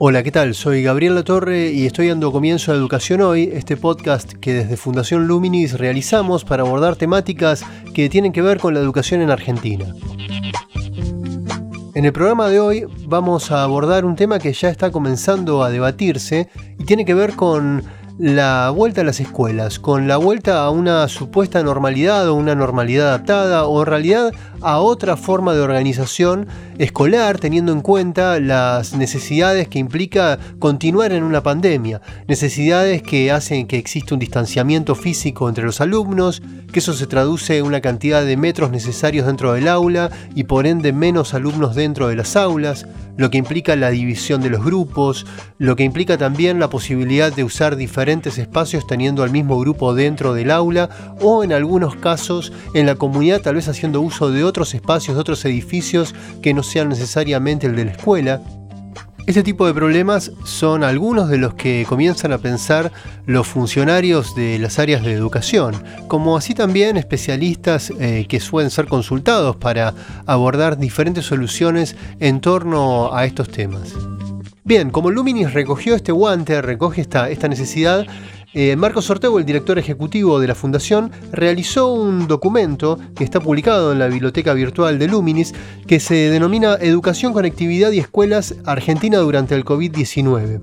Hola, ¿qué tal? Soy Gabriel Latorre y estoy dando comienzo a Educación Hoy, este podcast que desde Fundación Luminis realizamos para abordar temáticas que tienen que ver con la educación en Argentina. En el programa de hoy vamos a abordar un tema que ya está comenzando a debatirse y tiene que ver con la vuelta a las escuelas, con la vuelta a una supuesta normalidad o una normalidad adaptada o en realidad a otra forma de organización escolar teniendo en cuenta las necesidades que implica continuar en una pandemia, necesidades que hacen que exista un distanciamiento físico entre los alumnos, que eso se traduce en una cantidad de metros necesarios dentro del aula y por ende menos alumnos dentro de las aulas, lo que implica la división de los grupos, lo que implica también la posibilidad de usar diferentes espacios teniendo al mismo grupo dentro del aula o en algunos casos en la comunidad tal vez haciendo uso de otros espacios, otros edificios que no sean necesariamente el de la escuela. Este tipo de problemas son algunos de los que comienzan a pensar los funcionarios de las áreas de educación, como así también especialistas eh, que suelen ser consultados para abordar diferentes soluciones en torno a estos temas. Bien, como Luminis recogió este guante, recoge esta necesidad, eh, Marcos el director ejecutivo de la Fundación, realizó un documento que está publicado en la biblioteca virtual de Luminis que se denomina Educación, Conectividad y Escuelas Argentina durante el COVID-19.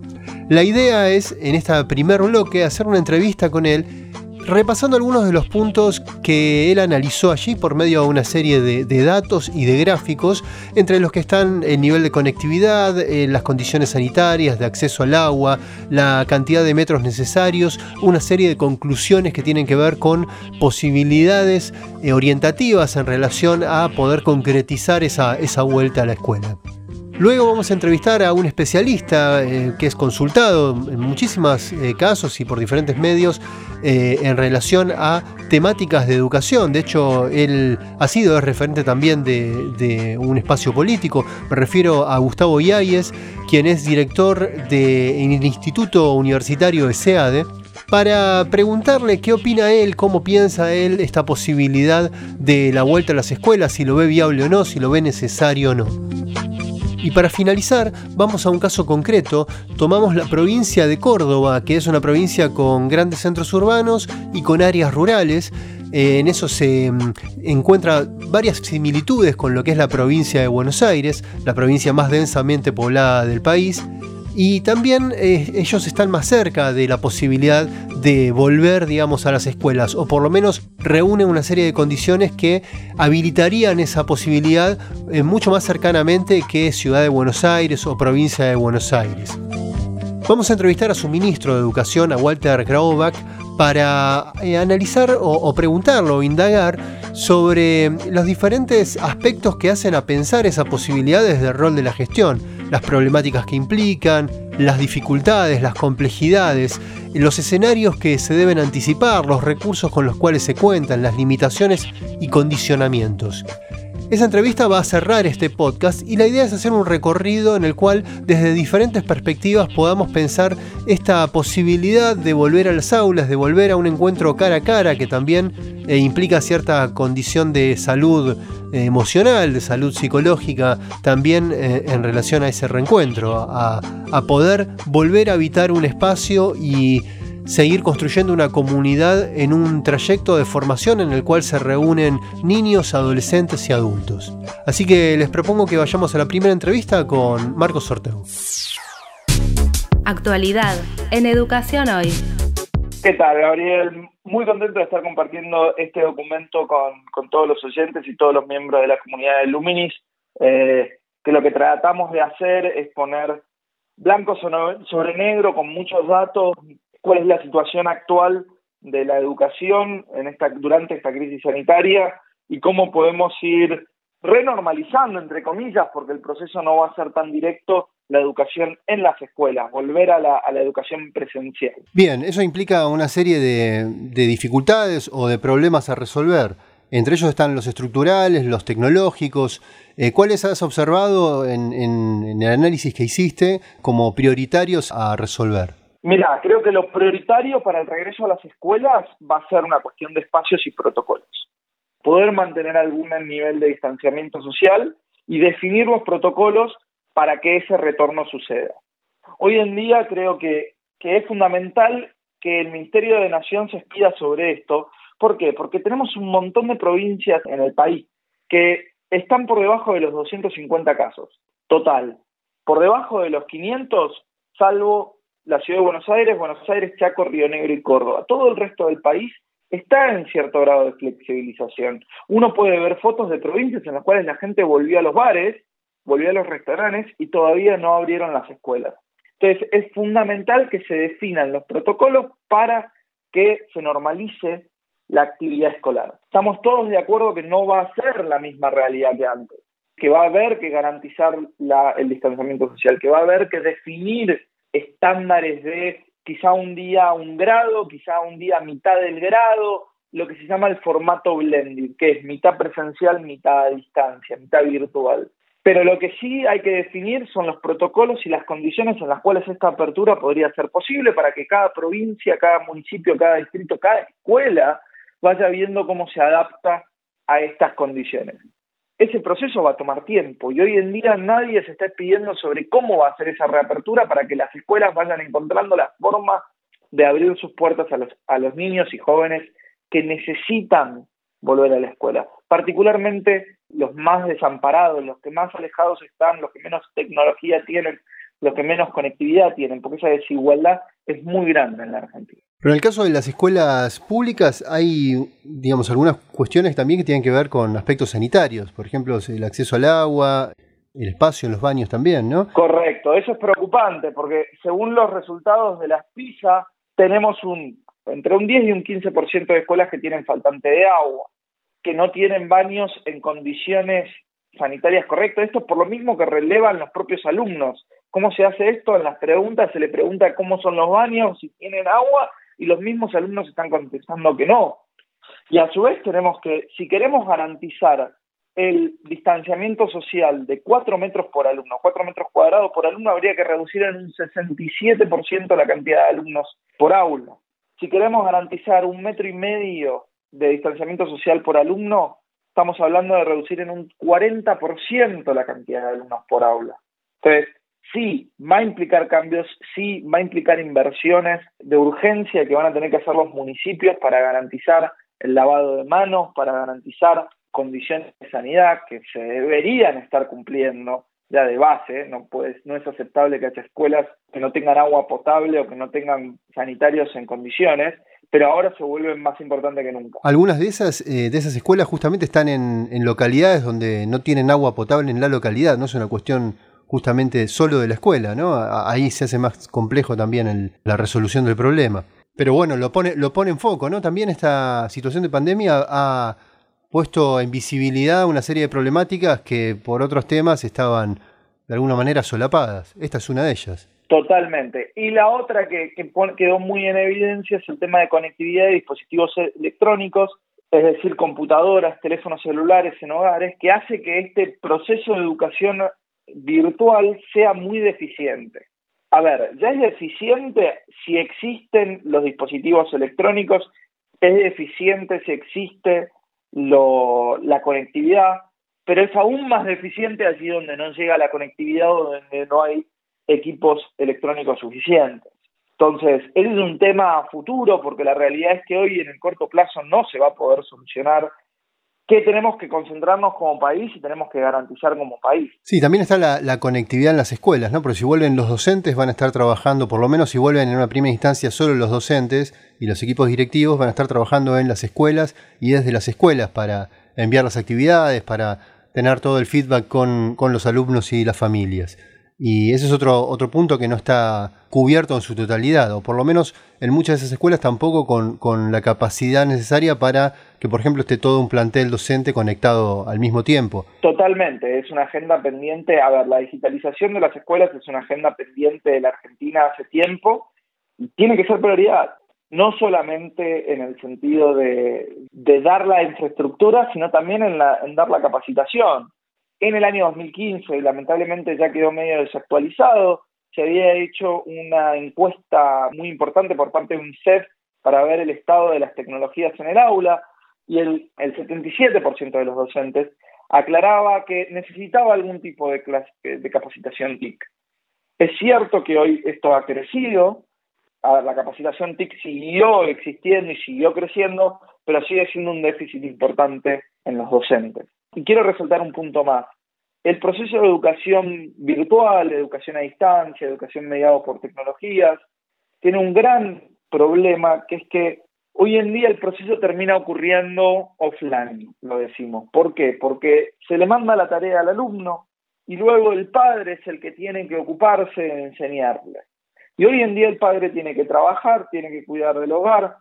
La idea es, en este primer bloque, hacer una entrevista con él repasando algunos de los puntos que él analizó allí por medio de una serie de, datos y de gráficos, entre los que están el nivel de conectividad, eh, las condiciones sanitarias, de acceso al agua, la cantidad de metros necesarios, una serie de conclusiones que tienen que ver con posibilidades eh, orientativas en relación a poder concretizar esa, esa vuelta a la escuela. Luego vamos a entrevistar a un especialista eh, que es consultado en muchísimos eh, casos y por diferentes medios eh, en relación a temáticas de educación. De hecho, él ha sido referente también de, un espacio político. Me refiero a Gustavo Yáñez, quien es director del Instituto Universitario de SEADE para preguntarle qué opina él, cómo piensa él esta posibilidad de la vuelta a las escuelas, si lo ve viable o no, si lo ve necesario o no. Y para finalizar, vamos a un caso concreto. Tomamos la provincia de Córdoba, que es una provincia con grandes centros urbanos y con áreas rurales. Eh, en eso se mm, encuentra varias similitudes con lo que es la provincia de Buenos Aires, la provincia más densamente poblada del país. Y también eh, ellos están más cerca de la posibilidad de volver, digamos, a las escuelas, o por lo menos reúnen una serie de condiciones que habilitarían esa posibilidad eh, mucho más cercanamente que Ciudad de Buenos Aires o provincia de Buenos Aires. Vamos a entrevistar a su ministro de Educación, a Walter Graubach, para eh, analizar o, preguntarlo o indagar sobre los diferentes aspectos que hacen a pensar esa posibilidad desde el rol de la gestión las problemáticas que implican, las dificultades, las complejidades, los escenarios que se deben anticipar, los recursos con los cuales se cuentan, las limitaciones y condicionamientos. Esa entrevista va a cerrar este podcast y la idea es hacer un recorrido en el cual desde diferentes perspectivas podamos pensar esta posibilidad de volver a las aulas, de volver a un encuentro cara a cara que también eh, implica cierta condición de salud eh, emocional, de salud psicológica, también eh, en relación a ese reencuentro, a poder volver a habitar un espacio y seguir construyendo una comunidad en un trayecto de formación en el cual se reúnen niños, adolescentes y adultos. Así que les propongo que vayamos a la primera entrevista con Marcos Sorteo. Actualidad en Educación Hoy. ¿Qué tal, Gabriel? Muy contento de estar compartiendo este documento con, todos los oyentes y todos los miembros de la comunidad de Luminis, eh, que lo que tratamos de hacer es poner blanco sobre negro con muchos datos cuál es la situación actual de la educación durante esta crisis sanitaria y cómo podemos ir renormalizando, entre comillas, porque el proceso no va a ser tan directo, la educación en las escuelas, volver a la, educación presencial. Bien, eso implica una serie de, dificultades o de problemas a resolver. Entre ellos están los estructurales, los tecnológicos. Eh, ¿Cuáles has observado en el análisis que hiciste como prioritarios a resolver? Mira, creo que lo prioritario para el regreso a las escuelas va a ser una cuestión de espacios y protocolos. Poder mantener algún nivel de distanciamiento social y definir los protocolos para que ese retorno suceda. Hoy en día creo que, es fundamental que el Ministerio de Nación se expida sobre esto. ¿Por qué? Porque tenemos un montón de provincias en el país que están por debajo de los 250 casos, total. Por debajo de los 500, salvo la ciudad de Buenos Aires, Buenos Aires, Chaco, Río Negro y Córdoba. Todo el resto del país está en cierto grado de flexibilización. Uno puede ver fotos de provincias en las cuales la gente volvió a los bares volvió a los restaurantes y todavía no abrieron las escuelas. Entonces, es fundamental que se definan los protocolos para que se normalice la actividad escolar. Estamos todos de acuerdo que no va a ser la misma realidad que antes, que va a haber que garantizar el distanciamiento social, que va a haber que definir estándares de quizá un día un grado, quizá un día mitad del grado, lo que se llama el formato blended, que es mitad presencial, mitad a distancia, mitad virtual. Pero lo que sí hay que definir son los protocolos y las condiciones en las cuales esta apertura podría ser posible para que cada provincia, cada municipio, cada distrito, cada escuela vaya viendo cómo se adapta a estas condiciones. Ese proceso va a tomar tiempo y hoy en día nadie se está pidiendo sobre cómo va a ser esa reapertura para que las escuelas vayan encontrando la forma de abrir sus puertas a los, a los niños y jóvenes que necesitan volver a la escuela. Particularmente los más desamparados, los que más alejados están, los que menos tecnología tienen, los que menos conectividad tienen, porque esa desigualdad es muy grande en la Argentina. Pero en el caso de las escuelas públicas hay, digamos, algunas cuestiones también que tienen que ver con aspectos sanitarios, por ejemplo, el acceso al agua, el espacio en los baños también, ¿no? Correcto, eso es preocupante porque según los resultados de las PISA tenemos un entre un 10 y un 15% de escuelas que tienen faltante de agua que no tienen baños en condiciones sanitarias correctas. Esto es por lo mismo que relevan los propios alumnos. ¿Cómo se hace esto? En las preguntas se le pregunta cómo son los baños, si tienen agua, y los mismos alumnos están contestando que no. Y a su vez tenemos que, si queremos garantizar el distanciamiento social de 4 metros por alumno, 4 metros cuadrados por alumno, habría que reducir en un 67% la cantidad de alumnos por aula. Si queremos garantizar un metro y medio de distanciamiento social por alumno, estamos hablando de reducir en un 40% la cantidad de alumnos por aula. Entonces, sí, va a implicar cambios, sí, va a implicar inversiones de urgencia que van a tener que hacer los municipios para garantizar el lavado de manos, para garantizar condiciones de sanidad que se deberían estar cumpliendo ya de base, no, puedes, no es aceptable que haya escuelas que no tengan agua potable o que no tengan sanitarios en condiciones, pero ahora se vuelven más importantes que nunca. Algunas de esas, eh, de esas escuelas justamente están en, en, localidades donde no tienen agua potable en la localidad, no es una cuestión justamente solo de la escuela, ¿no? Ahí se hace más complejo también la resolución del problema. Pero bueno, lo pone, lo pone en foco, ¿no? También esta situación de pandemia ha puesto en visibilidad una serie de problemáticas que por otros temas estaban de alguna manera solapadas. Esta es una de ellas. Totalmente. Y la otra que, quedó muy en evidencia es el tema de conectividad de dispositivos electrónicos, es decir, computadoras, teléfonos celulares en hogares, que hace que este proceso de educación virtual sea muy deficiente. A ver, ya es deficiente si existen los dispositivos electrónicos, es deficiente si existe la conectividad, pero es aún más deficiente allí donde no llega la conectividad o donde no hay equipos electrónicos suficientes. Entonces, es un tema futuro porque la realidad es que hoy en el corto plazo no se va a poder solucionar que tenemos que concentrarnos como país y tenemos que garantizar como país. Sí, también está la, conectividad en las escuelas, ¿no? Porque si vuelven los docentes van a estar trabajando, por lo menos si vuelven en una primera instancia solo los docentes y los equipos directivos van a estar trabajando en las escuelas y desde las escuelas para enviar las actividades, para tener todo el feedback con, con los alumnos y las familias. Y ese es otro, otro punto que no está cubierto en su totalidad, o por lo menos en muchas de esas escuelas tampoco con, con la capacidad necesaria para que, por ejemplo, esté todo un plantel docente conectado al mismo tiempo. Totalmente, es una agenda pendiente. A ver, la digitalización de las escuelas es una agenda pendiente de la Argentina hace tiempo y tiene que ser prioridad no solamente en el sentido de, de, dar la infraestructura, sino también en, la, en dar la capacitación en el año 2015, y lamentablemente ya quedó medio desactualizado, se había hecho una encuesta muy importante por parte de UNICEF para ver el estado de las tecnologías en el aula y el, el 77% de los docentes aclaraba que necesitaba algún tipo de, clase, de capacitación TIC. Es cierto que hoy esto ha crecido, la capacitación TIC siguió existiendo y siguió creciendo, pero sigue siendo un déficit importante en los docentes. Y quiero resaltar un punto más. El proceso de educación virtual, educación a distancia, educación mediado por tecnologías, tiene un gran problema que es que hoy en día el proceso termina ocurriendo offline, lo decimos. ¿Por qué? Porque se le manda la tarea al alumno y luego el padre es el que tiene que ocuparse de enseñarle. Y hoy en día el padre tiene que trabajar, tiene que cuidar del hogar,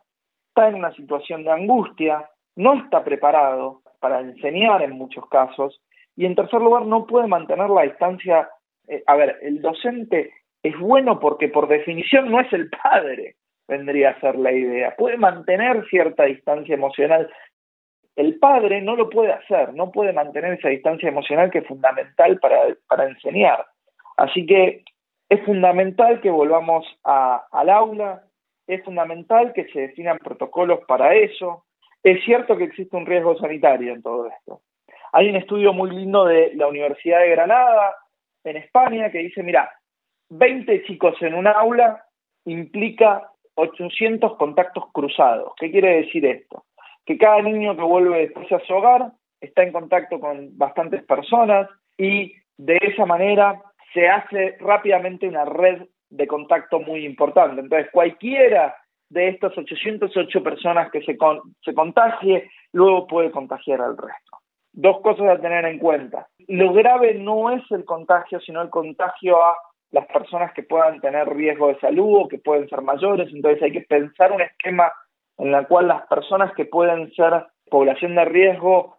está en una situación de angustia, no está preparado para enseñar en muchos casos, y en tercer lugar no puede mantener la distancia. Eh, a ver, el docente es bueno porque por definición no es el padre, vendría a ser la idea. Puede mantener cierta distancia emocional. El padre no lo puede hacer, no puede mantener esa distancia emocional que es fundamental para, para enseñar. Así que es fundamental que volvamos al aula, es fundamental que se definan protocolos para eso, es cierto que existe un riesgo sanitario en todo esto. Hay un estudio muy lindo de la Universidad de Granada, en España, que dice, mira, 20 chicos en un aula implica 800 contactos cruzados. ¿Qué quiere decir esto? Que cada niño que vuelve después a su hogar está en contacto con bastantes personas y de esa manera se hace rápidamente una red de contacto muy importante. Entonces, cualquiera de estas 808 personas que se, se contagie, luego puede contagiar al resto. Dos cosas a tener en cuenta. Lo grave no es el contagio, sino el contagio a las personas que puedan tener riesgo de salud o que pueden ser mayores. Entonces hay que pensar un esquema en el cual las personas que pueden ser población de riesgo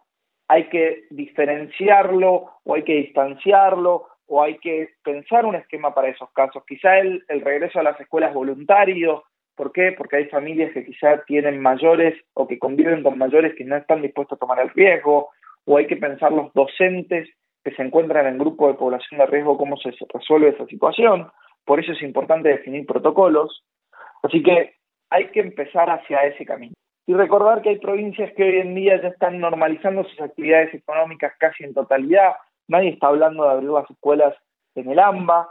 hay que diferenciarlo o hay que distanciarlo o hay que pensar un esquema para esos casos. Quizá el, el regreso a las escuelas voluntario ¿Por qué? Porque hay familias que quizá tienen mayores o que conviven con mayores que no están dispuestos a tomar el riesgo, o hay que pensar los docentes que se encuentran en grupo de población de riesgo, cómo se resuelve esa situación. Por eso es importante definir protocolos. Así que hay que empezar hacia ese camino. Y recordar que hay provincias que hoy en día ya están normalizando sus actividades económicas casi en totalidad. Nadie está hablando de abrir las escuelas en el AMBA,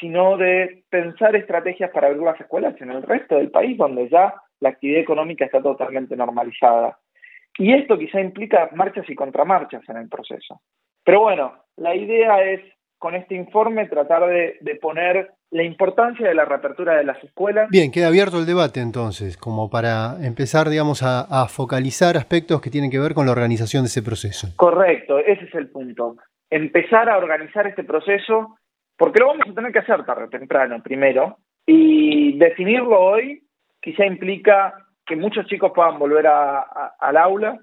sino de pensar estrategias para abrir las escuelas en el resto del país, donde ya la actividad económica está totalmente normalizada. Y esto quizá implica marchas y contramarchas en el proceso. Pero bueno, la idea es con este informe tratar de, poner la importancia de la reapertura de las escuelas. Bien, queda abierto el debate entonces, como para empezar, digamos, a, a, focalizar aspectos que tienen que ver con la organización de ese proceso. Correcto, ese es el punto. Empezar a organizar este proceso porque lo vamos a tener que hacer tarde o temprano, primero, y definirlo hoy quizá implica que muchos chicos puedan volver al aula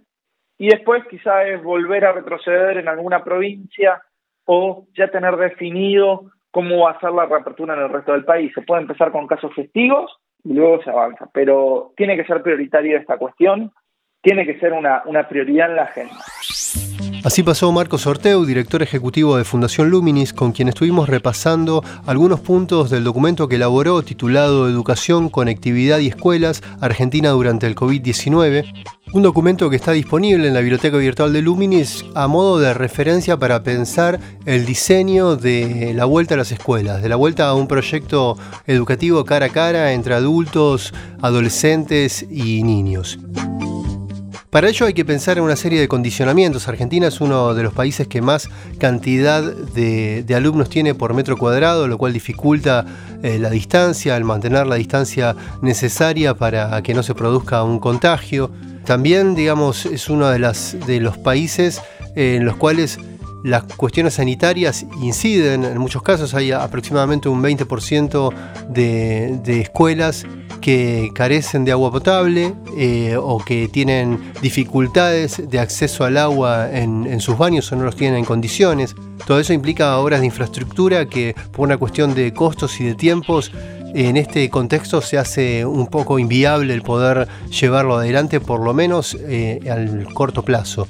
y después quizá es volver a retroceder en alguna provincia o ya tener definido cómo va a ser la reapertura en el resto del país. Se puede empezar con casos festivos y luego se avanza, pero tiene que ser prioritaria esta cuestión, tiene que ser una, prioridad en la agenda. Así pasó Marcos Orteu, director ejecutivo de Fundación Luminis, con quien estuvimos repasando algunos puntos del documento que elaboró titulado Educación, Conectividad y Escuelas, Argentina durante el COVID-19. Un documento que está disponible en la Biblioteca Virtual de Luminis a modo de referencia para pensar el diseño de la vuelta a las escuelas, de la vuelta a un proyecto educativo cara a cara entre adultos, adolescentes y niños. Para ello hay que pensar en una serie de condicionamientos. Argentina es uno de los países que más cantidad de, alumnos tiene por metro cuadrado, lo cual dificulta eh, la distancia, el mantener la distancia necesaria para que no se produzca un contagio. También, digamos, es uno de, las, de los países en los cuales las cuestiones sanitarias inciden, en muchos casos hay aproximadamente un 20% de, de, escuelas que carecen de agua potable eh, o que tienen dificultades de acceso al agua en, sus baños o no los tienen en condiciones. Todo eso implica obras de infraestructura que por una cuestión de costos y de tiempos en este contexto se hace un poco inviable el poder llevarlo adelante, por lo menos eh, al corto plazo.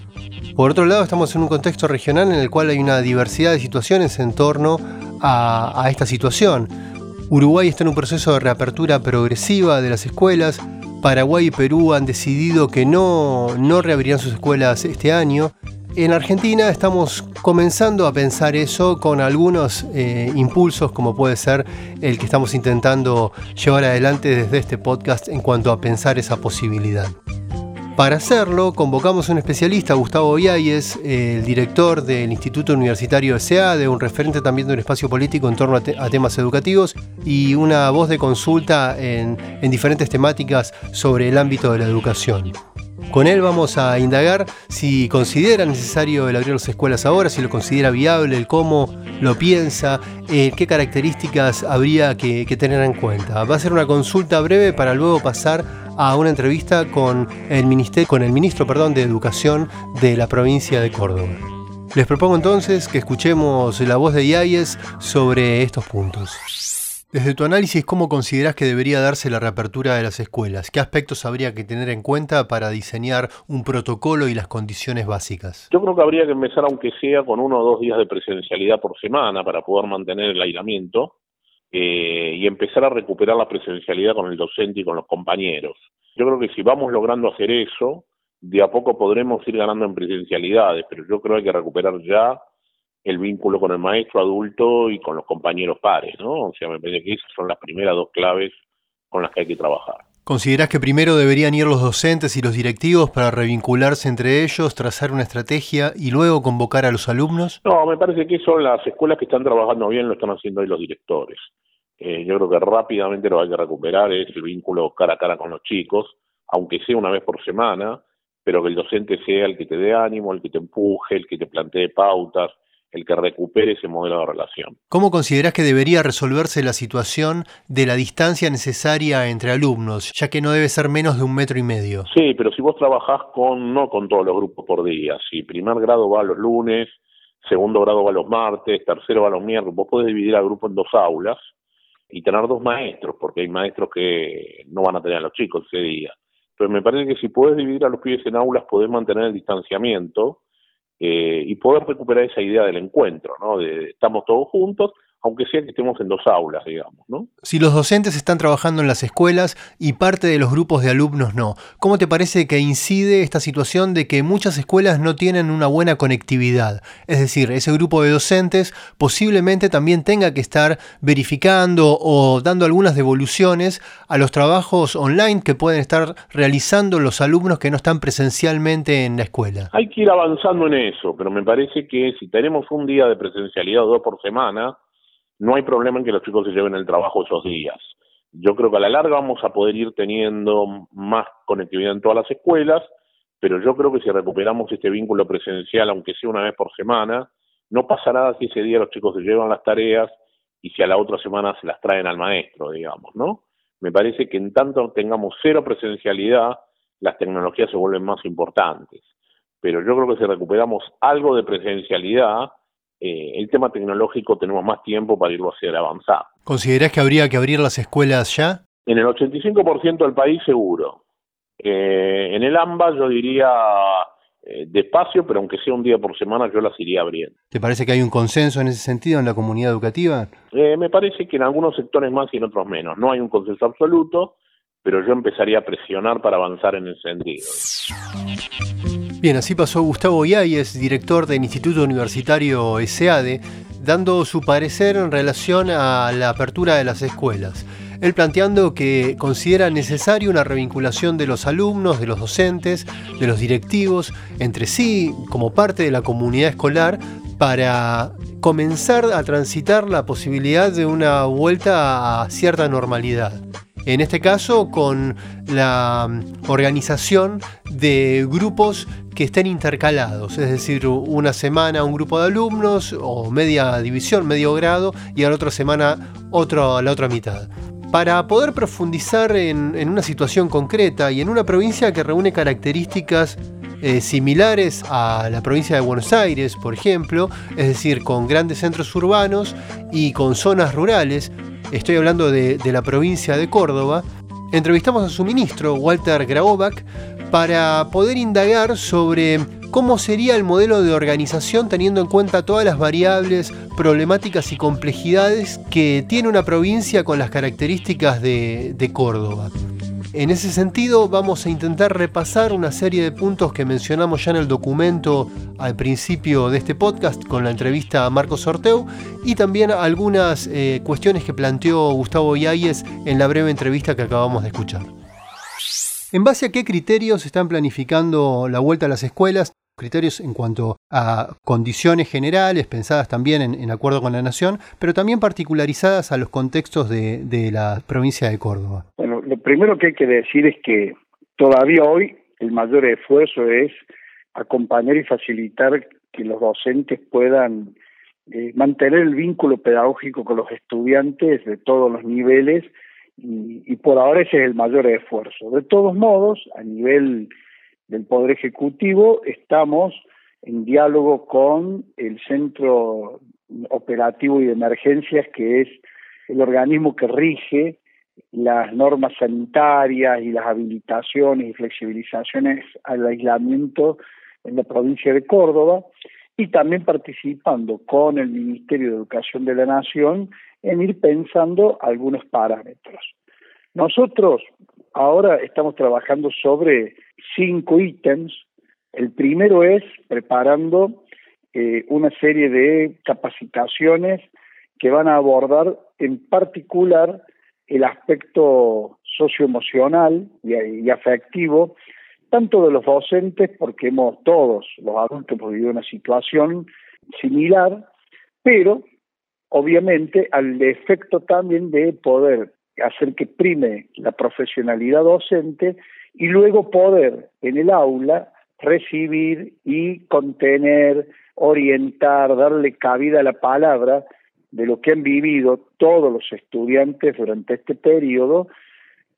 Por otro lado, estamos en un contexto regional en el cual hay una diversidad de situaciones en torno a, esta situación. Uruguay está en un proceso de reapertura progresiva de las escuelas. Paraguay y Perú han decidido que no, no reabrirán sus escuelas este año. En Argentina estamos comenzando a pensar eso con algunos eh, impulsos como puede ser el que estamos intentando llevar adelante desde este podcast en cuanto a pensar esa posibilidad. Para hacerlo, convocamos a un especialista, Gustavo Vialles, el director del Instituto Universitario SEADE, un referente también de un espacio político en torno a, temas educativos y una voz de consulta en diferentes temáticas sobre el ámbito de la educación. Con él vamos a indagar si considera necesario el abrir las escuelas ahora, si lo considera viable, el cómo lo piensa, eh, qué características habría que, tener en cuenta. Va a ser una consulta breve para luego pasar a una entrevista con el, con el ministro perdón, de Educación de la provincia de Córdoba. Les propongo entonces que escuchemos la voz de Yáñez sobre estos puntos. Desde tu análisis, ¿cómo consideras que debería darse la reapertura de las escuelas? ¿Qué aspectos habría que tener en cuenta para diseñar un protocolo y las condiciones básicas? Yo creo que habría que empezar, aunque sea con uno o dos días de presencialidad por semana, para poder mantener el aislamiento eh, y empezar a recuperar la presencialidad con el docente y con los compañeros. Yo creo que si vamos logrando hacer eso, de a poco podremos ir ganando en presencialidades, pero yo creo que hay que recuperar ya el vínculo con el maestro adulto y con los compañeros pares, ¿no? O sea, me parece que esas son las primeras dos claves con las que hay que trabajar. ¿Considerás que primero deberían ir los docentes y los directivos para revincularse entre ellos, trazar una estrategia y luego convocar a los alumnos? No, me parece que son las escuelas que están trabajando bien, lo están haciendo hoy los directores. Eh, yo creo que rápidamente lo hay que recuperar es el vínculo cara a cara con los chicos, aunque sea una vez por semana, pero que el docente sea el que te dé ánimo, el que te empuje, el que te plantee pautas, el que recupere ese modelo de relación. ¿Cómo considerás que debería resolverse la situación de la distancia necesaria entre alumnos, ya que no debe ser menos de un metro y medio? Sí, pero si vos trabajás con, no con todos los grupos por día, si primer grado va los lunes, segundo grado va los martes, tercero va los miércoles, vos podés dividir al grupo en dos aulas y tener dos maestros, porque hay maestros que no van a tener a los chicos ese día. Pero me parece que si podés dividir a los pibes en aulas, podés mantener el distanciamiento eh, y poder recuperar esa idea del encuentro, ¿no? De estamos todos juntos, aunque sea que estemos en dos aulas, digamos, ¿no? Si los docentes están trabajando en las escuelas y parte de los grupos de alumnos no, ¿cómo te parece que incide esta situación de que muchas escuelas no tienen una buena conectividad? Es decir, ese grupo de docentes posiblemente también tenga que estar verificando o dando algunas devoluciones a los trabajos online que pueden estar realizando los alumnos que no están presencialmente en la escuela. Hay que ir avanzando en eso, pero me parece que si tenemos un día de presencialidad o dos por semana, no hay problema en que los chicos se lleven el trabajo esos días. Yo creo que a la larga vamos a poder ir teniendo más conectividad en todas las escuelas, pero yo creo que si recuperamos este vínculo presencial, aunque sea una vez por semana, no pasa nada si ese día los chicos se llevan las tareas y si a la otra semana se las traen al maestro, digamos, ¿no? Me parece que en tanto tengamos cero presencialidad, las tecnologías se vuelven más importantes. Pero yo creo que si recuperamos algo de presencialidad, eh, el tema tecnológico tenemos más tiempo para irlo a hacer avanzar. ¿Considerás que habría que abrir las escuelas ya? En el 85% del país seguro. Eh, en el AMBA yo diría eh, despacio, pero aunque sea un día por semana yo las iría abriendo. ¿Te parece que hay un consenso en ese sentido en la comunidad educativa? me parece que en algunos sectores más y en otros menos. No hay un consenso absoluto, pero yo empezaría a presionar para avanzar en ese sentido. Bien, así pasó Gustavo Yáñez, director del Instituto Universitario SEADE, dando su parecer en relación a la apertura de las escuelas. Él planteando que considera necesaria una revinculación de los alumnos, de los docentes, de los directivos, entre sí, como parte de la comunidad escolar, para comenzar a transitar la posibilidad de una vuelta a cierta normalidad. En este caso, con la organización de grupos que estén intercalados, es decir, una semana un grupo de alumnos o media división, medio grado, y a la otra semana la otra mitad. Para poder profundizar en, en una situación concreta y en una provincia que reúne características eh, similares a la provincia de Buenos Aires, por ejemplo, es decir, con grandes centros urbanos y con zonas rurales, estoy hablando de, la provincia de Córdoba, entrevistamos a su ministro, Walter Graovac, para poder indagar sobre cómo sería el modelo de organización teniendo en cuenta todas las variables, problemáticas y complejidades que tiene una provincia con las características de Córdoba. En ese sentido, vamos a intentar repasar una serie de puntos que mencionamos ya en el documento al principio de este podcast con la entrevista a Marcos Sorteu y también algunas eh, cuestiones que planteó Gustavo Yáñez en la breve entrevista que acabamos de escuchar. ¿En base a qué criterios están planificando la vuelta a las escuelas? Criterios en cuanto a condiciones generales, pensadas también en, acuerdo con la nación, pero también particularizadas a los contextos de, de, la provincia de Córdoba. Bueno, lo primero que hay que decir es que todavía hoy el mayor esfuerzo es acompañar y facilitar que los docentes puedan eh, mantener el vínculo pedagógico con los estudiantes de todos los niveles y, y por ahora ese es el mayor esfuerzo. De todos modos, a nivel del Poder Ejecutivo, estamos en diálogo con el Centro Operativo y de Emergencias, que es el organismo que rige las normas sanitarias y las habilitaciones y flexibilizaciones al aislamiento en la provincia de Córdoba y también participando con el Ministerio de Educación de la Nación en ir pensando algunos parámetros. Nosotros ahora estamos trabajando sobre cinco ítems. El primero es preparando eh, una serie de capacitaciones que van a abordar en particular el aspecto socioemocional y, afectivo, tanto de los docentes, porque hemos todos, los adultos, hemos vivido una situación similar, pero obviamente al efecto también de poder hacer que prime la profesionalidad docente y luego poder en el aula recibir y contener, orientar, darle cabida a la palabra de lo que han vivido todos los estudiantes durante este periodo,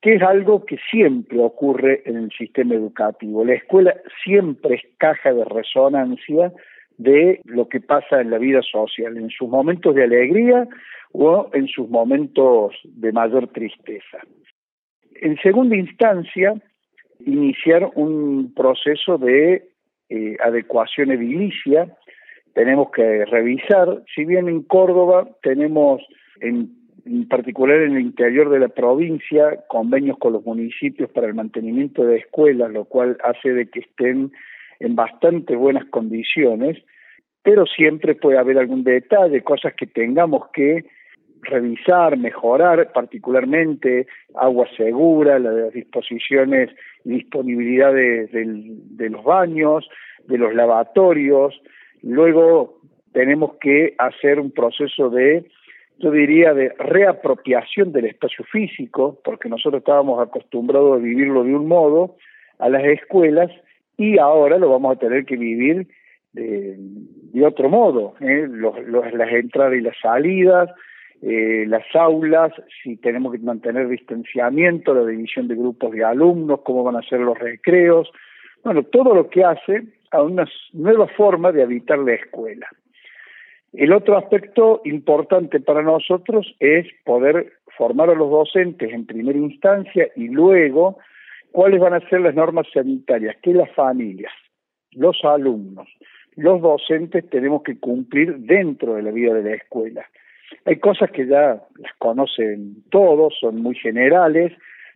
que es algo que siempre ocurre en el sistema educativo. La escuela siempre es caja de resonancia de lo que pasa en la vida social, en sus momentos de alegría o en sus momentos de mayor tristeza. En segunda instancia, iniciar un proceso de eh, adecuación edilicia. Tenemos que revisar, si bien en Córdoba tenemos en, en particular en el interior de la provincia convenios con los municipios para el mantenimiento de escuelas, lo cual hace de que estén en bastante buenas condiciones, pero siempre puede haber algún detalle, cosas que tengamos que revisar, mejorar, particularmente agua segura, las disposiciones y disponibilidad de, los baños, de los lavatorios. Luego tenemos que hacer un proceso de, yo diría, de reapropiación del espacio físico, porque nosotros estábamos acostumbrados a vivirlo de un modo a las escuelas y ahora lo vamos a tener que vivir de, otro modo, ¿eh? las entradas y las salidas, eh, las aulas, si tenemos que mantener distanciamiento, la división de grupos de alumnos, cómo van a ser los recreos, bueno, todo lo que hace a una nueva forma de habitar la escuela. El otro aspecto importante para nosotros es poder formar a los docentes en primera instancia y luego cuáles van a ser las normas sanitarias que las familias, los alumnos, los docentes tenemos que cumplir dentro de la vida de la escuela. Hay cosas que ya las conocen todos, son muy generales,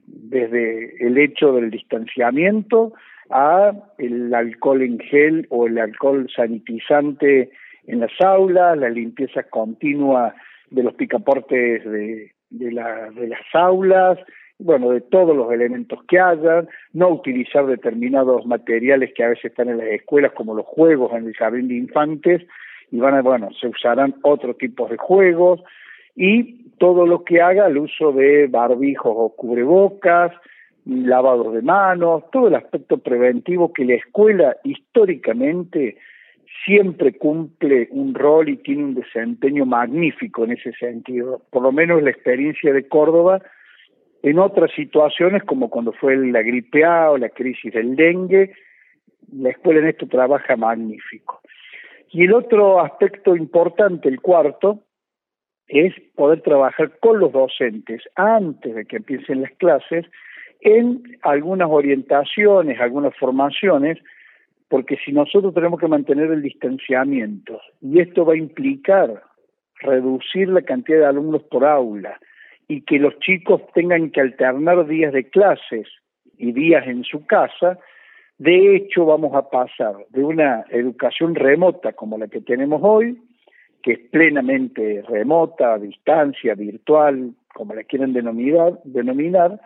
desde el hecho del distanciamiento a el alcohol en gel o el alcohol sanitizante en las aulas, la limpieza continua de los picaportes de, de, de las aulas, bueno, de todos los elementos que hayan, no utilizar determinados materiales que a veces están en las escuelas, como los juegos en el jardín de infantes, y van a, bueno, se usarán otro tipo de juegos, y todo lo que haga el uso de barbijos o cubrebocas, lavados de manos, todo el aspecto preventivo que la escuela históricamente siempre cumple un rol y tiene un desempeño magnífico en ese sentido. Por lo menos la experiencia de Córdoba en otras situaciones como cuando fue la gripe A o la crisis del dengue, la escuela en esto trabaja magnífico. Y el otro aspecto importante, el cuarto, es poder trabajar con los docentes antes de que empiecen las clases en algunas orientaciones, algunas formaciones, porque si nosotros tenemos que mantener el distanciamiento y esto va a implicar reducir la cantidad de alumnos por aula y que los chicos tengan que alternar días de clases y días en su casa, de hecho vamos a pasar de una educación remota como la que tenemos hoy, que es plenamente remota, a distancia, virtual, como la quieren denominar, denominar,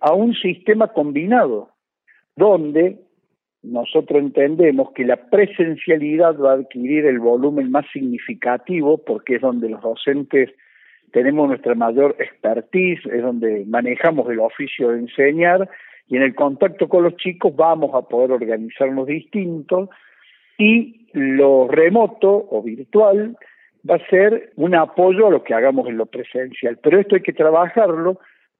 a un sistema combinado, donde nosotros entendemos que la presencialidad va a adquirir el volumen más significativo porque es donde los docentes tenemos nuestra mayor expertise, es donde manejamos el oficio de enseñar y en el contacto con los chicos vamos a poder organizarnos distintos y lo remoto o virtual va a ser un apoyo a lo que hagamos en lo presencial. Pero esto hay que trabajarlo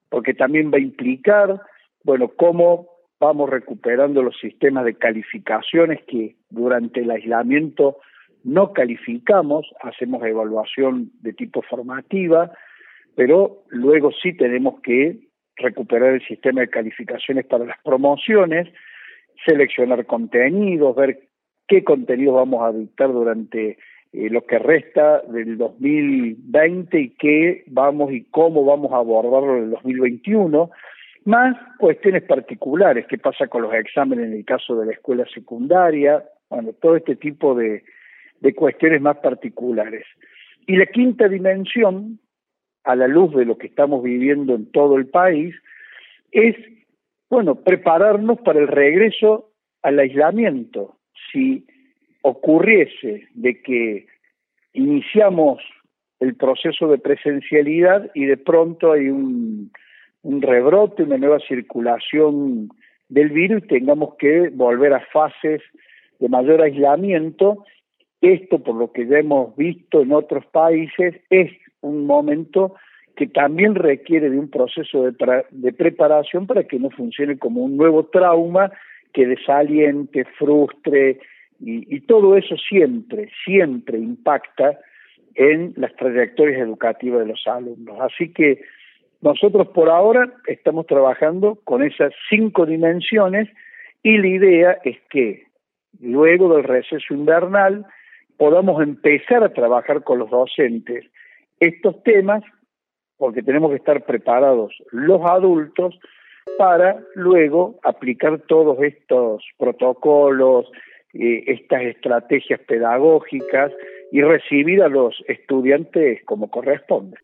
porque también va a implicar, bueno, cómo vamos recuperando los sistemas de calificaciones que durante el aislamiento no calificamos, hacemos evaluación de tipo formativa, pero luego sí tenemos que recuperar el sistema de calificaciones para las promociones, seleccionar contenidos, ver qué contenidos vamos a dictar durante eh, lo que resta del 2020 y qué vamos y cómo vamos a abordarlo en el 2021, más cuestiones particulares, qué pasa con los exámenes en el caso de la escuela secundaria, bueno, todo este tipo de, de cuestiones más particulares. Y la quinta dimensión, a la luz de lo que estamos viviendo en todo el país, es, bueno, prepararnos para el regreso al aislamiento. Si ocurriese de que iniciamos el proceso de presencialidad y de pronto hay un, un rebrote, una nueva circulación del virus tengamos que volver a fases de mayor aislamiento esto, por lo que ya hemos visto en otros países, es un momento que también requiere de un proceso de, preparación para que no funcione como un nuevo trauma que desaliente, frustre, y, y todo eso siempre, siempre impacta en las trayectorias educativas de los alumnos. Así que nosotros por ahora estamos trabajando con esas cinco dimensiones y la idea es que luego del receso invernal podamos empezar a trabajar con los docentes estos temas, porque tenemos que estar preparados los adultos para luego aplicar todos estos protocolos, eh, estas estrategias pedagógicas y recibir a los estudiantes como corresponde.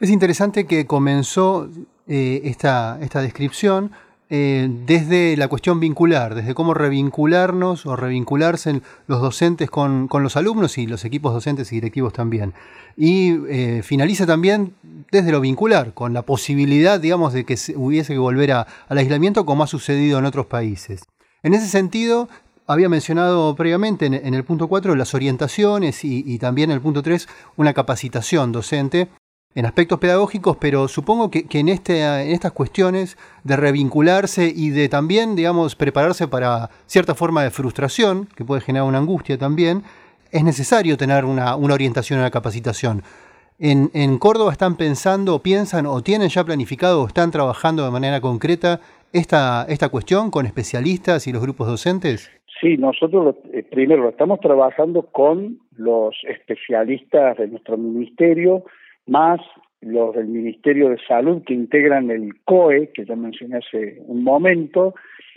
Es interesante que comenzó eh, esta, esta descripción eh, desde la cuestión vincular, desde cómo revincularnos o revincularse los docentes con, los alumnos y los equipos docentes y directivos también. Y eh, finaliza también desde lo vincular, con la posibilidad, digamos, de que hubiese que volver al aislamiento como ha sucedido en otros países. En ese sentido, había mencionado previamente en, el punto 4 las orientaciones y, y también en el punto 3 una capacitación docente en aspectos pedagógicos, pero supongo que, en, este, en estas cuestiones de revincularse y de también, digamos, prepararse para cierta forma de frustración, que puede generar una angustia también, es necesario tener una, una orientación, una capacitación. En, en, Córdoba están pensando, piensan o tienen ya planificado o están trabajando de manera concreta esta, esta cuestión con especialistas y los grupos docentes? Sí, nosotros eh, primero estamos trabajando con los especialistas de nuestro ministerio, más los del Ministerio de Salud que integran el COE, que ya mencioné hace un momento,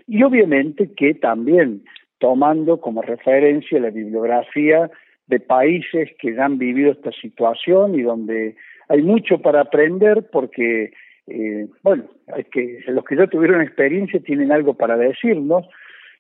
y obviamente que también tomando como referencia la bibliografía de países que han vivido esta situación y donde hay mucho para aprender porque, eh, bueno, hay que, los que ya tuvieron experiencia tienen algo para decirnos.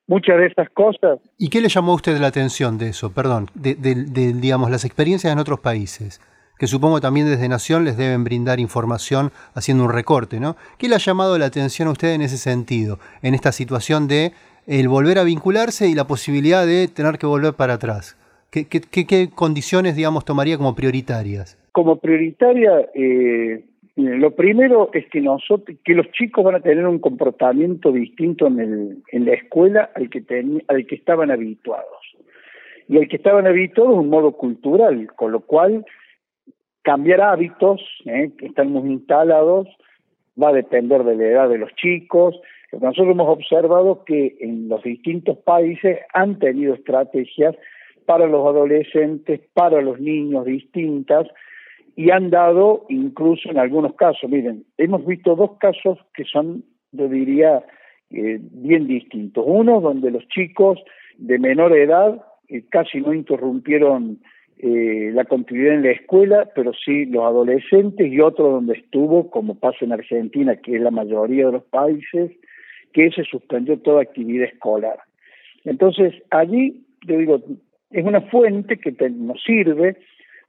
Muchas de esas cosas. ¿Y qué le llamó a usted la atención de eso? Perdón, de, de digamos, las experiencias en otros países. Que supongo también desde Nación les deben brindar información haciendo un recorte, ¿no? ¿Qué le ha llamado la atención a usted en ese sentido, en esta situación de el volver a vincularse y la posibilidad de tener que volver para atrás? ¿Qué, qué, condiciones, digamos, tomaría como prioritarias? Como prioritaria, eh, lo primero es que nosotros, que los chicos van a tener un comportamiento distinto en, el, en la escuela al que, al que estaban habituados. Y al que estaban habituados un modo cultural, con lo cual cambiar hábitos eh, que están muy instalados va a depender de la edad de los chicos. Nosotros hemos observado que en los distintos países han tenido estrategias para los adolescentes, para los niños distintas, y han dado incluso en algunos casos, miren, hemos visto dos casos que son, yo diría, eh, bien distintos. Uno donde los chicos de menor edad eh, casi no interrumpieron eh, la continuidad en la escuela, pero sí los adolescentes y otro donde estuvo, como pasa en Argentina, que es la mayoría de los países, que se suspendió toda actividad escolar. Entonces, allí, yo digo, es una fuente que nos sirve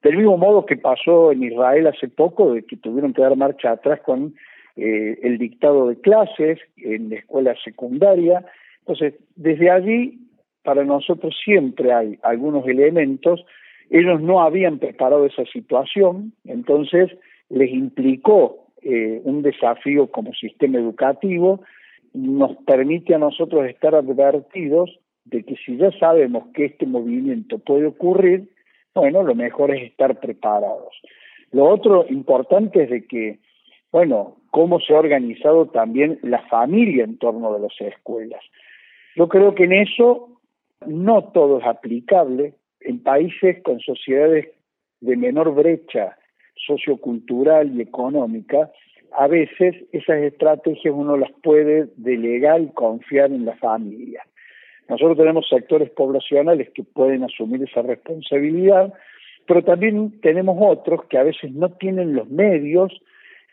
del mismo modo que pasó en Israel hace poco, de que tuvieron que dar marcha atrás con eh, el dictado de clases en la escuela secundaria. Entonces, desde allí, para nosotros siempre hay algunos elementos. Ellos no habían preparado esa situación, entonces les implicó eh, un desafío como sistema educativo, nos permite a nosotros estar advertidos de que si ya sabemos que este movimiento puede ocurrir, bueno, lo mejor es estar preparados. Lo otro importante es de que, bueno, cómo se ha organizado también la familia en torno de las escuelas. Yo creo que en eso no todo es aplicable. En países con sociedades de menor brecha sociocultural y económica, a veces esas estrategias uno las puede delegar y confiar en la familia. Nosotros tenemos sectores poblacionales que pueden asumir esa responsabilidad, pero también tenemos otros que a veces no tienen los medios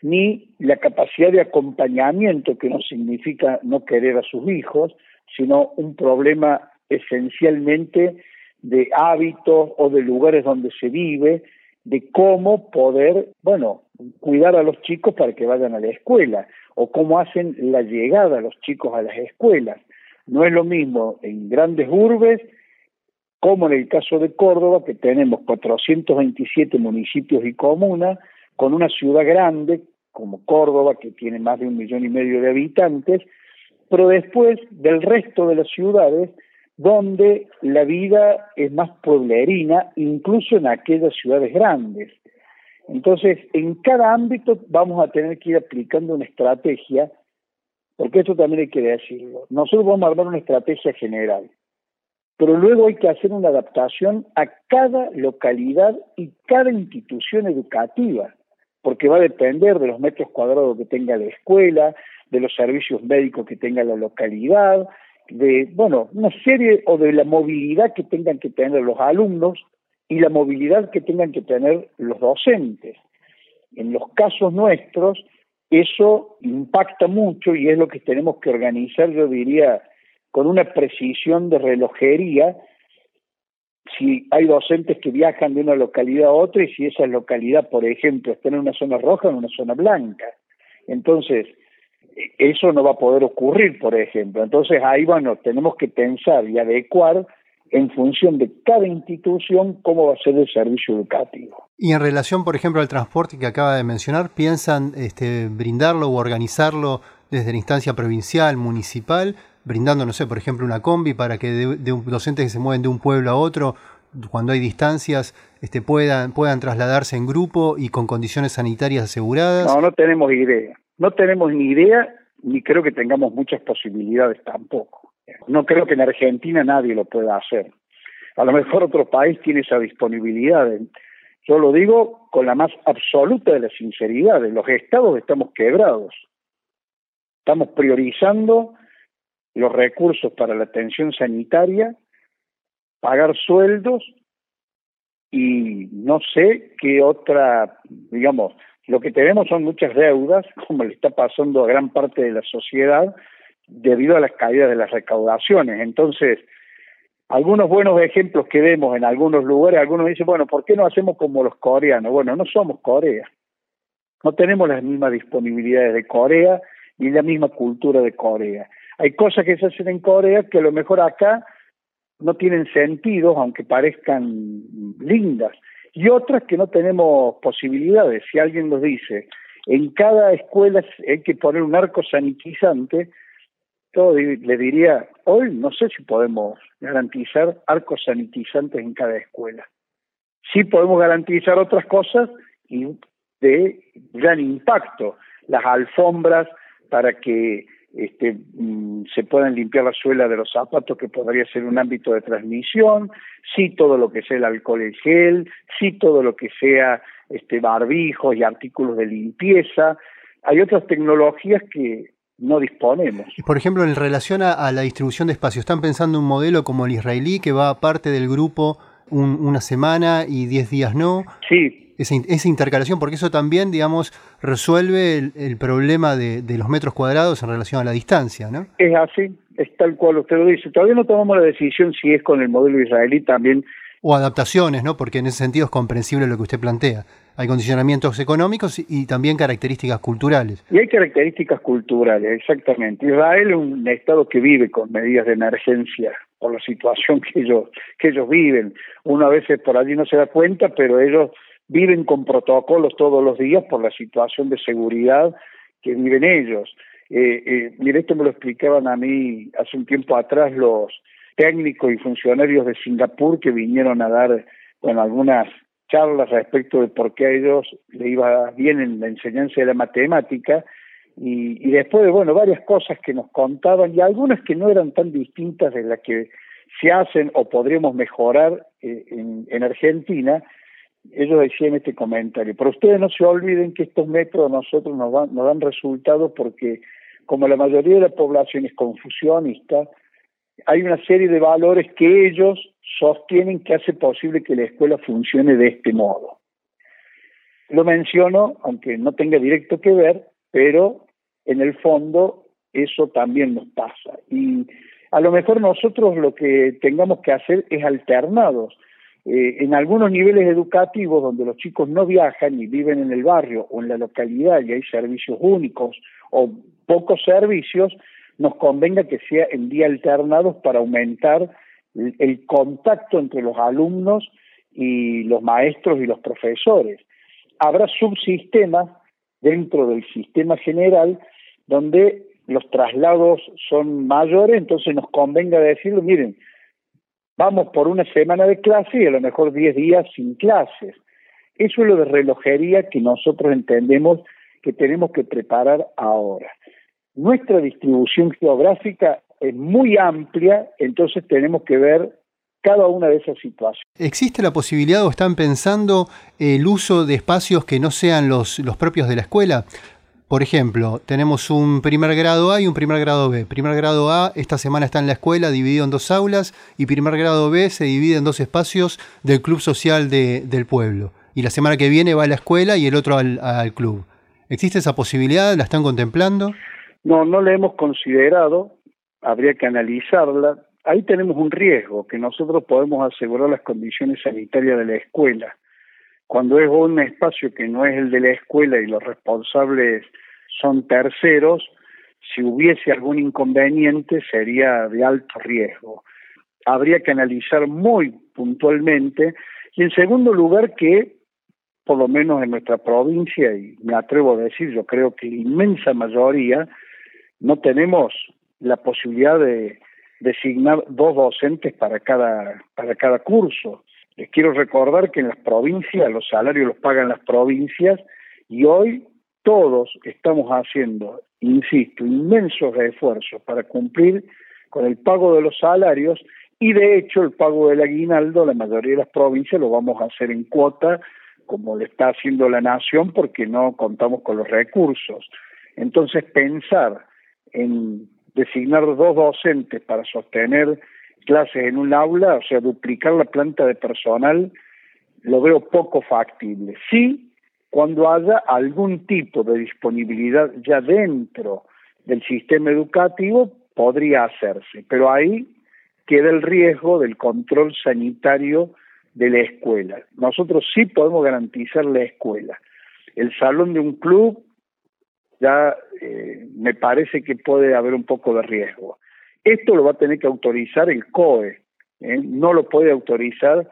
ni la capacidad de acompañamiento, que no significa no querer a sus hijos, sino un problema esencialmente de hábitos o de lugares donde se vive, de cómo poder, bueno, cuidar a los chicos para que vayan a la escuela, o cómo hacen la llegada a los chicos a las escuelas. No es lo mismo en grandes urbes como en el caso de Córdoba, que tenemos 427 municipios y comunas, con una ciudad grande como Córdoba, que tiene más de un millón y medio de habitantes, pero después del resto de las ciudades, donde la vida es más pueblerina, incluso en aquellas ciudades grandes. Entonces, en cada ámbito vamos a tener que ir aplicando una estrategia porque esto también hay que decirlo. Nosotros vamos a armar una estrategia general, pero luego hay que hacer una adaptación a cada localidad y cada institución educativa, porque va a depender de los metros cuadrados que tenga la escuela, de los servicios médicos que tenga la localidad, de, bueno, una serie o de la movilidad que tengan que tener los alumnos y la movilidad que tengan que tener los docentes. En los casos nuestros, eso impacta mucho y es lo que tenemos que organizar, yo diría, con una precisión de relojería, si hay docentes que viajan de una localidad a otra y si esa localidad, por ejemplo, está en una zona roja o en una zona blanca. Entonces, eso no va a poder ocurrir, por ejemplo. Entonces, ahí, bueno, tenemos que pensar y adecuar en función de cada institución cómo va a ser el servicio educativo. Y en relación, por ejemplo, al transporte que acaba de mencionar, ¿piensan este, brindarlo o organizarlo desde la instancia provincial, municipal, brindando, no sé, por ejemplo, una combi para que de, docentes que se mueven de un pueblo a otro, cuando hay distancias, este, puedan, puedan trasladarse en grupo y con condiciones sanitarias aseguradas? No, no tenemos idea. No tenemos ni idea, ni creo que tengamos muchas posibilidades tampoco. No creo que en Argentina nadie lo pueda hacer. A lo mejor otro país tiene esa disponibilidad. Yo lo digo con la más absoluta de las sinceridades. Los estados estamos quebrados. Estamos priorizando los recursos para la atención sanitaria, pagar sueldos y no sé qué otra, digamos, lo que tenemos son muchas deudas, como le está pasando a gran parte de la sociedad, debido a las caídas de las recaudaciones. Entonces, algunos buenos ejemplos que vemos en algunos lugares, algunos dicen, bueno, ¿por qué no hacemos como los coreanos? Bueno, no somos Corea. No tenemos las mismas disponibilidades de Corea ni la misma cultura de Corea. Hay cosas que se hacen en Corea que a lo mejor acá no tienen sentido, aunque parezcan lindas, y otras que no tenemos posibilidades. Si alguien nos dice, en cada escuela hay que poner un arco sanitizante, todo le diría, hoy no sé si podemos garantizar arcos sanitizantes en cada escuela. Sí podemos garantizar otras cosas de gran impacto, las alfombras para que este, mm, se puedan limpiar la suela de los zapatos, que podría ser un ámbito de transmisión, sí todo lo que sea el alcohol en gel, sí todo lo que sea este, barbijos y artículos de limpieza. Hay otras tecnologías que no disponemos. Por ejemplo, en relación a, la distribución de espacios, ¿están pensando un modelo como el israelí que va parte del grupo una semana y diez días no? Sí, esa, esa, intercalación, porque eso también, digamos, resuelve el, problema de, los metros cuadrados en relación a la distancia, ¿no? Es así, es tal cual usted lo dice. Todavía no tomamos la decisión si es con el modelo israelí también. O adaptaciones, ¿no? Porque en ese sentido es comprensible lo que usted plantea. Hay condicionamientos económicos y también características culturales. Y hay características culturales, exactamente. Israel es un estado que vive con medidas de emergencia por la situación que ellos, que ellos viven. Uno a veces por allí no se da cuenta, pero ellos viven con protocolos todos los días por la situación de seguridad que viven ellos. Eh, eh, mire, esto me lo explicaban a mí hace un tiempo atrás los técnicos y funcionarios de Singapur que vinieron a dar bueno, algunas charlas respecto de por qué a ellos le iba bien en la enseñanza de la matemática y, y después de bueno varias cosas que nos contaban y algunas que no eran tan distintas de las que se hacen o podríamos mejorar eh, en, en Argentina ellos decían este comentario, pero ustedes no se olviden que estos métodos a nosotros nos, nos dan resultados porque como la mayoría de la población es confusionista, hay una serie de valores que ellos sostienen que hace posible que la escuela funcione de este modo. Lo menciono, aunque no tenga directo que ver, pero en el fondo eso también nos pasa. Y a lo mejor nosotros lo que tengamos que hacer es alternados eh, en algunos niveles educativos donde los chicos no viajan y viven en el barrio o en la localidad y hay servicios únicos o pocos servicios, nos convenga que sea en día alternados para aumentar el, contacto entre los alumnos y los maestros y los profesores. Habrá subsistemas dentro del sistema general donde los traslados son mayores, entonces nos convenga decirlo, miren, vamos por una semana de clase y a lo mejor 10 días sin clases. Eso es lo de relojería que nosotros entendemos que tenemos que preparar ahora. Nuestra distribución geográfica es muy amplia, entonces tenemos que ver cada una de esas situaciones. ¿Existe la posibilidad o están pensando el uso de espacios que no sean los, los propios de la escuela? Por ejemplo, tenemos un primer grado A y un primer grado B. Primer grado A esta semana está en la escuela dividido en dos aulas y primer grado B se divide en dos espacios del club social del pueblo. Y la semana que viene va a la escuela y el otro al, club. ¿Existe esa posibilidad? ¿La están contemplando? No, no la hemos considerado. Habría que analizarla. Ahí tenemos un riesgo, que nosotros podemos asegurar las condiciones sanitarias de la escuela. Cuando es un espacio que no es el de la escuela y los responsables son terceros, si hubiese algún inconveniente sería de alto riesgo. Habría que analizar muy puntualmente y en segundo lugar que, por lo menos en nuestra provincia, y me atrevo a decir, yo creo que la inmensa mayoría, no tenemos la posibilidad de designar dos docentes para cada, para cada curso. Les quiero recordar que en las provincias los salarios los pagan las provincias y hoy todos estamos haciendo, insisto, inmensos esfuerzos para cumplir con el pago de los salarios y de hecho el pago del aguinaldo, la mayoría de las provincias lo vamos a hacer en cuota, como le está haciendo la nación, porque no contamos con los recursos. Entonces pensar en designar dos docentes para sostener clases en un aula, o sea, duplicar la planta de personal, lo veo poco factible. Sí, cuando haya algún tipo de disponibilidad ya dentro del sistema educativo, podría hacerse, pero ahí queda el riesgo del control sanitario de la escuela. Nosotros sí podemos garantizar la escuela. El salón de un club ya eh, me parece que puede haber un poco de riesgo. Esto lo va a tener que autorizar el COE, ¿eh? no lo puede autorizar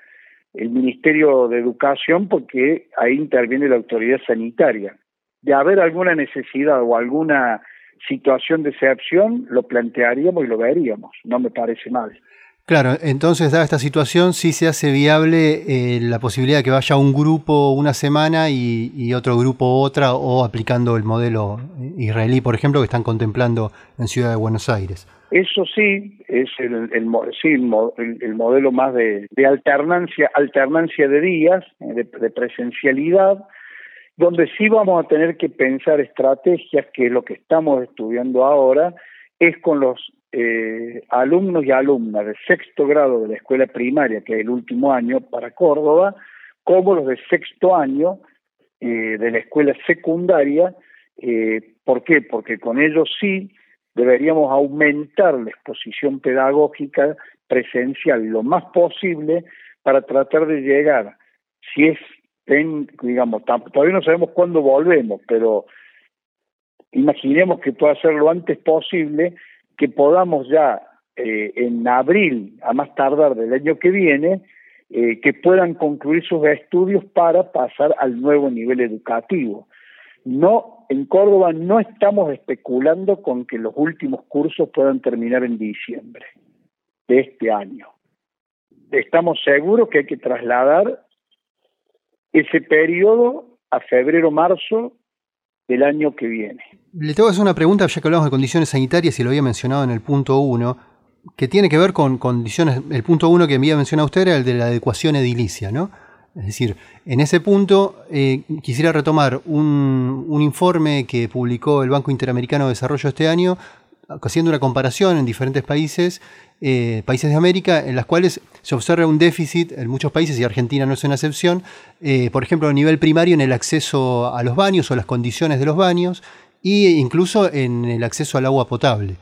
el Ministerio de Educación porque ahí interviene la autoridad sanitaria. De haber alguna necesidad o alguna situación de excepción, lo plantearíamos y lo veríamos, no me parece mal. Claro, entonces, dada esta situación, sí se hace viable eh, la posibilidad de que vaya un grupo una semana y, otro grupo otra, o aplicando el modelo israelí, por ejemplo, que están contemplando en Ciudad de Buenos Aires. Eso sí, es el, sí, el, modelo más de, alternancia, alternancia de días, de presencialidad, donde sí vamos a tener que pensar estrategias, que lo que estamos estudiando ahora, es con los eh, alumnos y alumnas de sexto grado de la escuela primaria, que es el último año para Córdoba, como los de sexto año eh, de la escuela secundaria. Eh, ¿Por qué? Porque con ellos sí deberíamos aumentar la exposición pedagógica presencial lo más posible para tratar de llegar, si es, digamos, todavía no sabemos cuándo volvemos, pero imaginemos que pueda ser lo antes posible, que podamos ya eh, en abril, a más tardar del año que viene, eh, que puedan concluir sus estudios para pasar al nuevo nivel educativo. No, en Córdoba no estamos especulando con que los últimos cursos puedan terminar en diciembre de este año. Estamos seguros que hay que trasladar ese periodo a febrero-marzo el año que viene. Le tengo que hacer una pregunta, ya que hablamos de condiciones sanitarias y lo había mencionado en el punto 1, que tiene que ver con condiciones, el punto 1 que había mencionado usted era el de la adecuación edilicia, ¿no? Es decir, en ese punto eh, quisiera retomar un, un, informe que publicó el Banco Interamericano de Desarrollo este año, haciendo una comparación en diferentes países eh, países de América en las cuales se observa un déficit en muchos países, y Argentina no es una excepción, eh, por ejemplo, a nivel primario en el acceso a los baños o las condiciones de los baños, e incluso en el acceso al agua potable.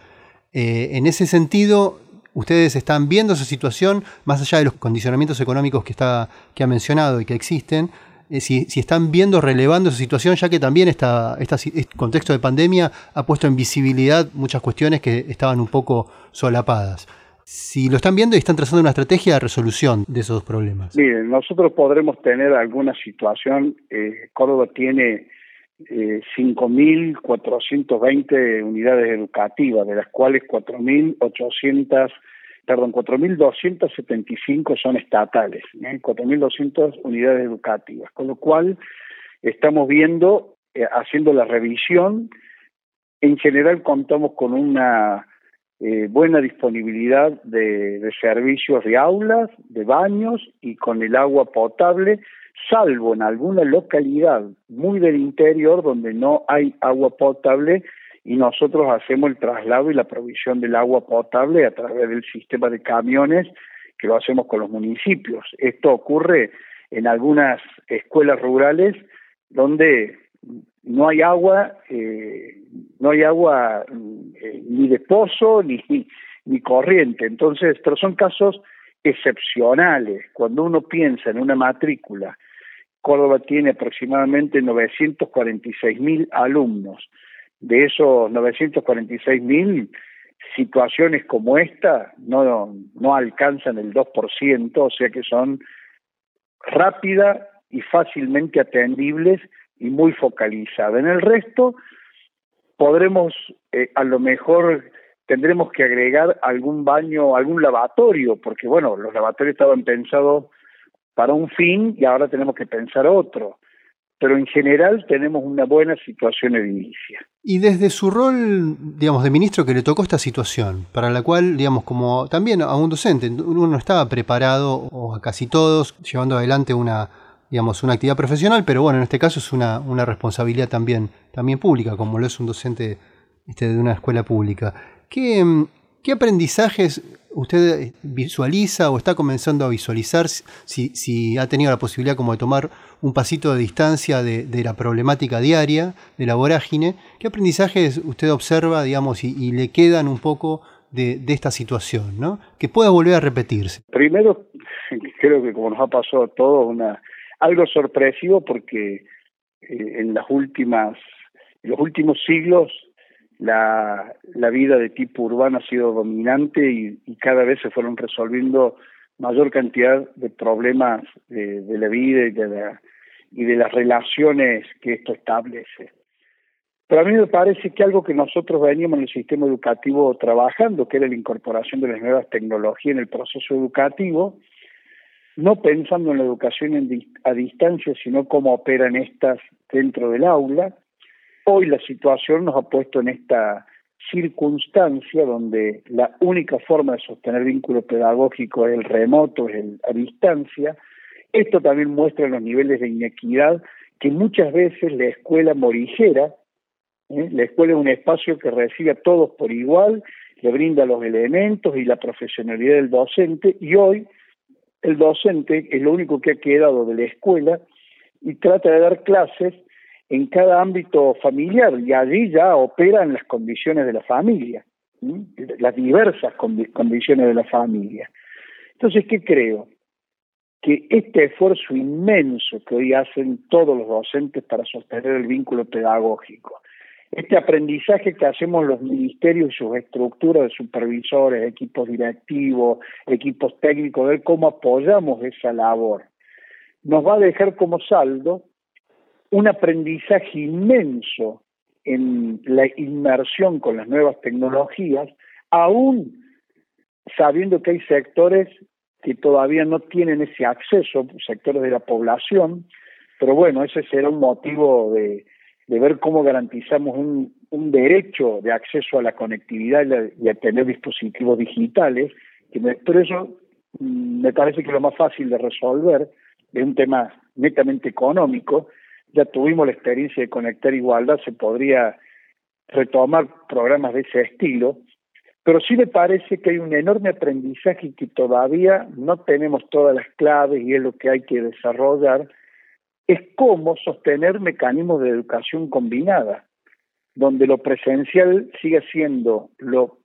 Eh, en ese sentido, ustedes están viendo esa situación, más allá de los condicionamientos económicos que, está, que ha mencionado y que existen, si, están viendo, relevando esa situación, ya que también esta, este contexto de pandemia ha puesto en visibilidad muchas cuestiones que estaban un poco solapadas si lo están viendo y están trazando una estrategia de resolución de esos problemas. Miren, nosotros podremos tener alguna situación, eh, Córdoba tiene eh, 5.420 unidades educativas, de las cuales 4.800 perdón, 4.275 son estatales, ¿eh? 4.200 unidades educativas, con lo cual estamos viendo, eh, haciendo la revisión, en general contamos con una eh, buena disponibilidad de, servicios de aulas, de baños y con el agua potable, salvo en alguna localidad muy del interior donde no hay agua potable y nosotros hacemos el traslado y la provisión del agua potable a través del sistema de camiones que lo hacemos con los municipios. Esto ocurre en algunas escuelas rurales donde no hay agua, eh, no hay agua eh, ni de pozo ni, ni corriente. Entonces, pero son casos excepcionales. Cuando uno piensa en una matrícula, Córdoba tiene aproximadamente 946 mil alumnos. De esos 946 mil, situaciones como esta no, no alcanzan el 2%, o sea que son rápidas y fácilmente atendibles y muy focalizada. En el resto podremos, eh, a lo mejor tendremos que agregar algún baño, algún lavatorio, porque bueno, los lavatorios estaban pensados para un fin y ahora tenemos que pensar otro. Pero en general tenemos una buena situación edilicia. Y desde su rol, digamos, de ministro que le tocó esta situación, para la cual, digamos, como también a un docente, uno no estaba preparado, o a casi todos, llevando adelante una, digamos, una actividad profesional, pero bueno, en este caso es una, una responsabilidad también, también pública, como lo es un docente este, de una escuela pública. ¿Qué, ¿Qué aprendizajes usted visualiza o está comenzando a visualizar si, ha tenido la posibilidad como de tomar un pasito de distancia de, la problemática diaria, de la vorágine? ¿Qué aprendizajes usted observa, digamos, y, le quedan un poco de, esta situación, ¿no? Que pueda volver a repetirse. Primero, creo que como nos ha pasado a todos, algo sorpresivo porque eh, en las últimas, en los últimos siglos la, la vida de tipo urbano ha sido dominante y, y cada vez se fueron resolviendo mayor cantidad de problemas de, la vida y de, la, y de las relaciones que esto establece. Pero a mí me parece que algo que nosotros veníamos en el sistema educativo trabajando, que era la incorporación de las nuevas tecnologías en el proceso educativo, no pensando en la educación en, a distancia, sino cómo operan estas dentro del aula. Hoy la situación nos ha puesto en esta circunstancia donde la única forma de sostener vínculo pedagógico es el remoto, es el a distancia. Esto también muestra los niveles de inequidad que muchas veces la escuela morigera, ¿eh? la escuela es un espacio que recibe a todos por igual, le brinda los elementos y la profesionalidad del docente, y hoy el docente es lo único que ha quedado de la escuela y trata de dar clases en cada ámbito familiar y allí ya operan las condiciones de la familia, las diversas condiciones de la familia. Entonces, ¿qué creo? Que este esfuerzo inmenso que hoy hacen todos los docentes para sostener el vínculo pedagógico, este aprendizaje que hacemos los ministerios y sus estructuras de supervisores, equipos directivos, equipos técnicos, ver cómo apoyamos esa labor, nos va a dejar como saldo un aprendizaje inmenso en la inmersión con las nuevas tecnologías, aún sabiendo que hay sectores que todavía no tienen ese acceso, sectores de la población, pero bueno, ese será un motivo de, de ver cómo garantizamos un, un, derecho de acceso a la conectividad y a, tener dispositivos digitales, que me, eso mm, me parece que lo más fácil de resolver es un tema netamente económico, ya tuvimos la experiencia de conectar igualdad, se podría retomar programas de ese estilo, pero sí me parece que hay un enorme aprendizaje que todavía no tenemos todas las claves y es lo que hay que desarrollar, es cómo sostener mecanismos de educación combinada, donde lo presencial siga siendo lo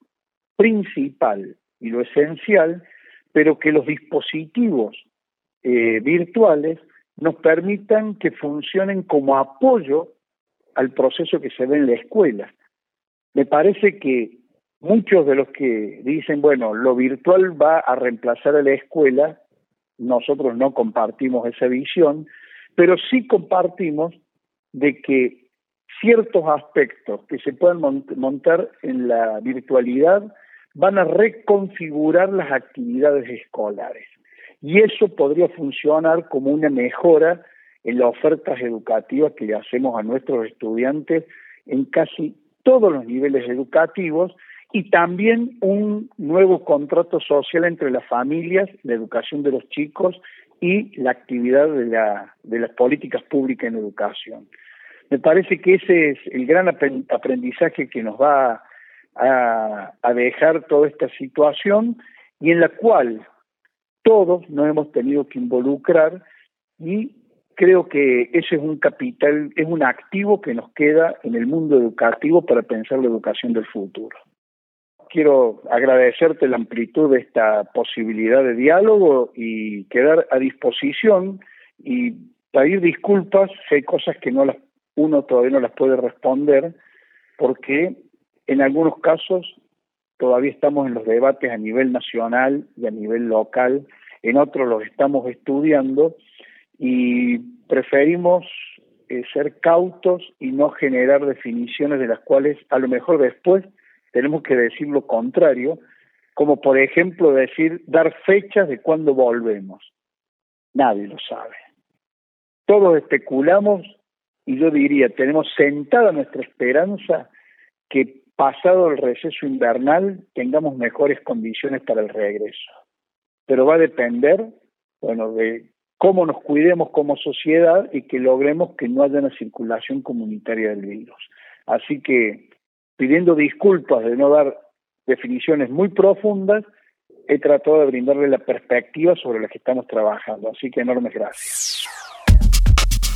principal y lo esencial, pero que los dispositivos eh, virtuales nos permitan que funcionen como apoyo al proceso que se ve en la escuela. Me parece que muchos de los que dicen, bueno, lo virtual va a reemplazar a la escuela, nosotros no compartimos esa visión, pero sí compartimos de que ciertos aspectos que se puedan montar en la virtualidad van a reconfigurar las actividades escolares y eso podría funcionar como una mejora en las ofertas educativas que le hacemos a nuestros estudiantes en casi todos los niveles educativos y también un nuevo contrato social entre las familias, la educación de los chicos y la actividad de, la, de las políticas públicas en educación. Me parece que ese es el gran aprendizaje que nos va a, a dejar toda esta situación y en la cual todos nos hemos tenido que involucrar y creo que ese es un capital, es un activo que nos queda en el mundo educativo para pensar la educación del futuro. Quiero agradecerte la amplitud de esta posibilidad de diálogo y quedar a disposición y pedir disculpas si hay cosas que no las, uno todavía no las puede responder, porque en algunos casos todavía estamos en los debates a nivel nacional y a nivel local, en otros los estamos estudiando y preferimos eh, ser cautos y no generar definiciones de las cuales a lo mejor después tenemos que decir lo contrario, como por ejemplo decir, dar fechas de cuándo volvemos. Nadie lo sabe. Todos especulamos y yo diría, tenemos sentada nuestra esperanza que pasado el receso invernal tengamos mejores condiciones para el regreso. Pero va a depender, bueno, de cómo nos cuidemos como sociedad y que logremos que no haya una circulación comunitaria del virus. Así que, pidiendo disculpas de no dar definiciones muy profundas, he tratado de brindarle la perspectiva sobre la que estamos trabajando. Así que enormes gracias.